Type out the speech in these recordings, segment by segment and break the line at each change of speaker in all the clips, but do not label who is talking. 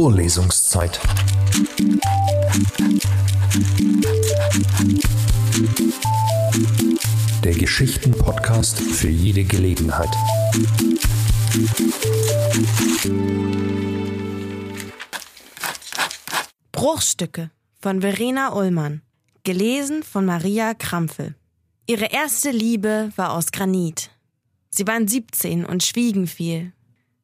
Vorlesungszeit. Der Geschichten-Podcast für jede Gelegenheit.
Bruchstücke von Verena Ullmann. Gelesen von Maria Krampfel. Ihre erste Liebe war aus Granit. Sie waren 17 und schwiegen viel.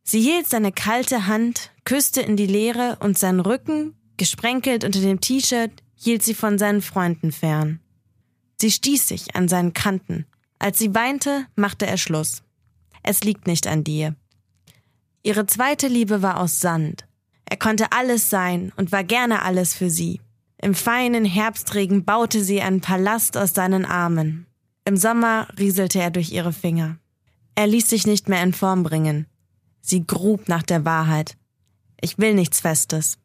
Sie hielt seine kalte Hand, küsste in die Leere und sein Rücken, gesprenkelt unter dem T-Shirt, hielt sie von seinen Freunden fern. Sie stieß sich an seinen Kanten. Als sie weinte, machte er Schluss. Es liegt nicht an dir. Ihre zweite Liebe war aus Sand. Er konnte alles sein und war gerne alles für sie. Im feinen Herbstregen baute sie einen Palast aus seinen Armen. Im Sommer rieselte er durch ihre Finger. Er ließ sich nicht mehr in Form bringen. Sie grub nach der Wahrheit. Ich will nichts Festes.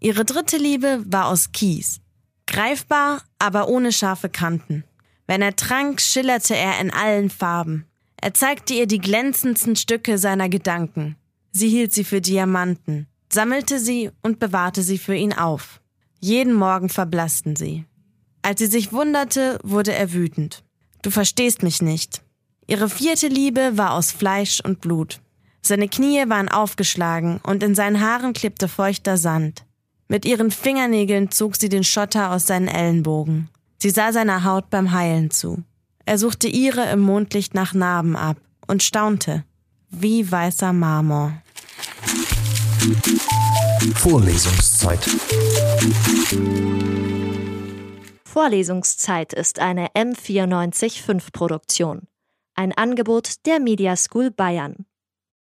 Ihre dritte Liebe war aus Kies. Greifbar, aber ohne scharfe Kanten. Wenn er trank, schillerte er in allen Farben. Er zeigte ihr die glänzendsten Stücke seiner Gedanken. Sie hielt sie für Diamanten, sammelte sie und bewahrte sie für ihn auf. Jeden Morgen verblassten sie. Als sie sich wunderte, wurde er wütend. Du verstehst mich nicht. Ihre vierte Liebe war aus Fleisch und Blut. Seine Knie waren aufgeschlagen und in seinen Haaren klebte feuchter Sand. Mit ihren Fingernägeln zog sie den Schotter aus seinen Ellenbogen. Sie sah seiner Haut beim Heilen zu. Er suchte ihre im Mondlicht nach Narben ab und staunte. Wie weißer Marmor.
Vorlesungszeit.
Vorlesungszeit ist eine M945 Produktion. Ein Angebot der Media School Bayern.